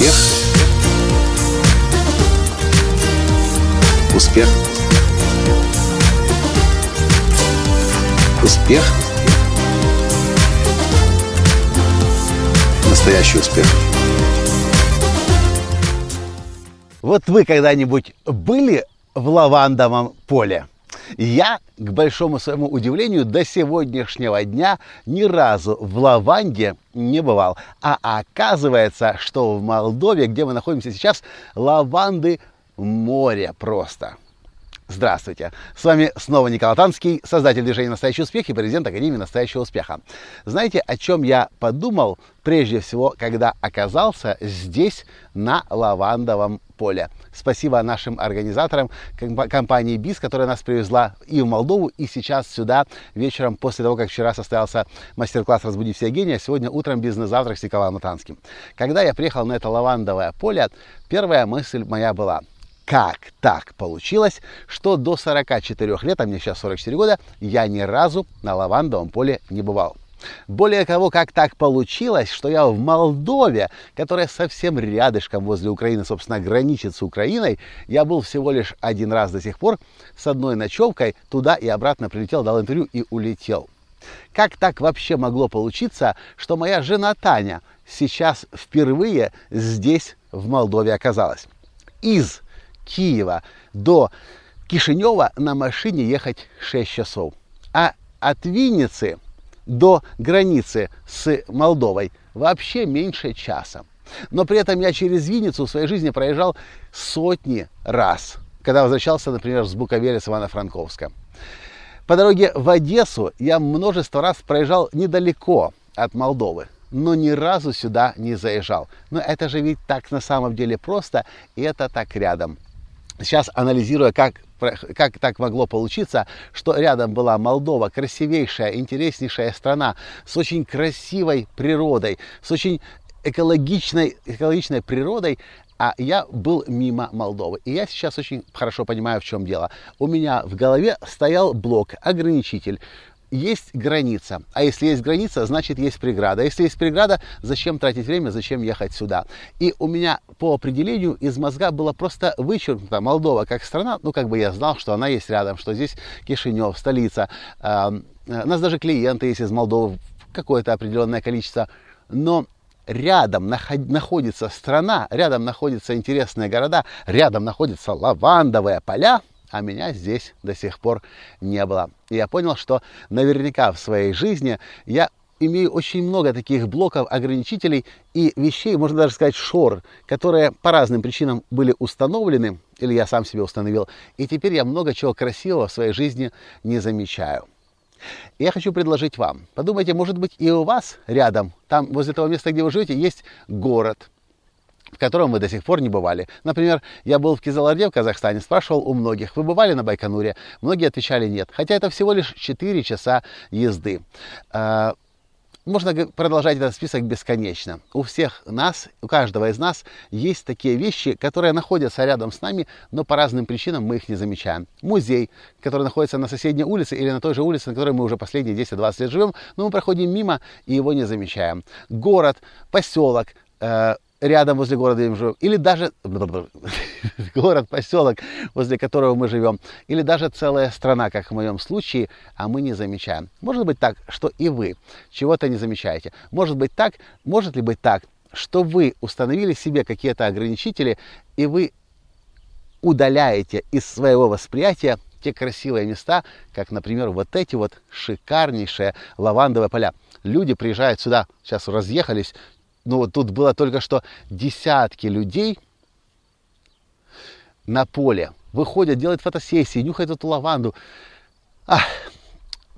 Успех. Успех. Успех. Настоящий успех. Вот вы когда-нибудь были в лавандовом поле? Я, к большому своему удивлению, до сегодняшнего дня ни разу в лаванде не бывал. А оказывается, что в Молдове, где мы находимся сейчас, лаванды море просто. Здравствуйте! С вами снова Николай Танский, создатель движения «Настоящий успех» и президент Академии «Настоящего успеха». Знаете, о чем я подумал прежде всего, когда оказался здесь, на лавандовом поле? Спасибо нашим организаторам компании БИС, которая нас привезла и в Молдову, и сейчас сюда вечером, после того, как вчера состоялся мастер-класс «Разбуди все гения», а сегодня утром бизнес-завтрак с Николаем Натанским. Когда я приехал на это лавандовое поле, первая мысль моя была – как так получилось, что до 44 лет, а мне сейчас 44 года, я ни разу на лавандовом поле не бывал. Более того, как так получилось, что я в Молдове, которая совсем рядышком возле Украины, собственно, граничит с Украиной, я был всего лишь один раз до сих пор с одной ночевкой туда и обратно прилетел, дал интервью и улетел. Как так вообще могло получиться, что моя жена Таня сейчас впервые здесь, в Молдове, оказалась? Из Киева до Кишинева на машине ехать 6 часов. А от Винницы до границы с Молдовой вообще меньше часа. Но при этом я через Винницу в своей жизни проезжал сотни раз, когда возвращался, например, с Буковеля, с Ивано-Франковска. По дороге в Одессу я множество раз проезжал недалеко от Молдовы, но ни разу сюда не заезжал. Но это же ведь так на самом деле просто, и это так рядом сейчас анализируя, как, как так могло получиться, что рядом была Молдова, красивейшая, интереснейшая страна с очень красивой природой, с очень экологичной, экологичной природой, а я был мимо Молдовы. И я сейчас очень хорошо понимаю, в чем дело. У меня в голове стоял блок, ограничитель, есть граница. А если есть граница, значит есть преграда. А если есть преграда, зачем тратить время, зачем ехать сюда? И у меня по определению из мозга было просто вычеркнуто Молдова как страна. Ну, как бы я знал, что она есть рядом, что здесь Кишинев, столица. Э, у нас даже клиенты есть из Молдовы, какое-то определенное количество. Но рядом находится страна, рядом находятся интересные города, рядом находятся лавандовые поля, а меня здесь до сих пор не было. И я понял, что наверняка в своей жизни я имею очень много таких блоков, ограничителей и вещей, можно даже сказать, шор, которые по разным причинам были установлены, или я сам себе установил, и теперь я много чего красивого в своей жизни не замечаю. Я хочу предложить вам, подумайте, может быть и у вас рядом, там возле того места, где вы живете, есть город, в котором вы до сих пор не бывали. Например, я был в Кизаларде в Казахстане, спрашивал у многих, вы бывали на Байконуре? Многие отвечали нет, хотя это всего лишь 4 часа езды. А, можно продолжать этот список бесконечно. У всех нас, у каждого из нас есть такие вещи, которые находятся рядом с нами, но по разным причинам мы их не замечаем. Музей, который находится на соседней улице или на той же улице, на которой мы уже последние 10-20 лет живем, но мы проходим мимо и его не замечаем. Город, поселок, э, рядом возле города мы живем, или даже город, поселок, возле которого мы живем, или даже целая страна, как в моем случае, а мы не замечаем. Может быть так, что и вы чего-то не замечаете. Может быть так, может ли быть так, что вы установили себе какие-то ограничители, и вы удаляете из своего восприятия те красивые места, как, например, вот эти вот шикарнейшие лавандовые поля. Люди приезжают сюда, сейчас разъехались, ну вот тут было только что десятки людей на поле. Выходят, делают фотосессии, нюхают эту лаванду. Ах,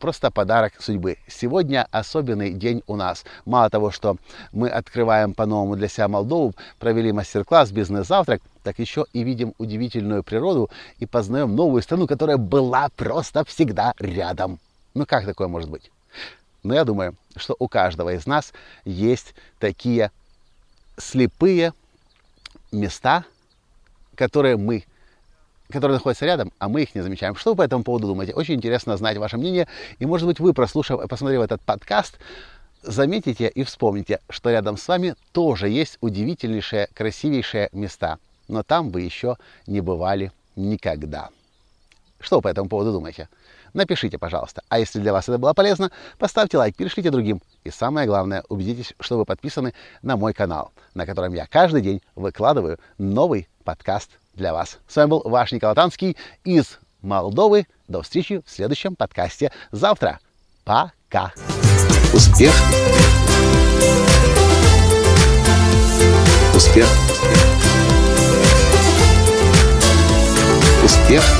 просто подарок судьбы. Сегодня особенный день у нас. Мало того, что мы открываем по-новому для себя Молдову, провели мастер-класс, бизнес-завтрак, так еще и видим удивительную природу и познаем новую страну, которая была просто всегда рядом. Ну как такое может быть? Но я думаю, что у каждого из нас есть такие слепые места, которые мы которые находятся рядом, а мы их не замечаем. Что вы по этому поводу думаете? Очень интересно знать ваше мнение. И, может быть, вы, прослушав, посмотрев этот подкаст, заметите и вспомните, что рядом с вами тоже есть удивительнейшие, красивейшие места. Но там вы еще не бывали никогда. Что вы по этому поводу думаете? Напишите, пожалуйста. А если для вас это было полезно, поставьте лайк, перешлите другим. И самое главное, убедитесь, что вы подписаны на мой канал, на котором я каждый день выкладываю новый подкаст для вас. С вами был ваш Николай Танский из Молдовы. До встречи в следующем подкасте завтра. Пока. Успех. Успех. Успех.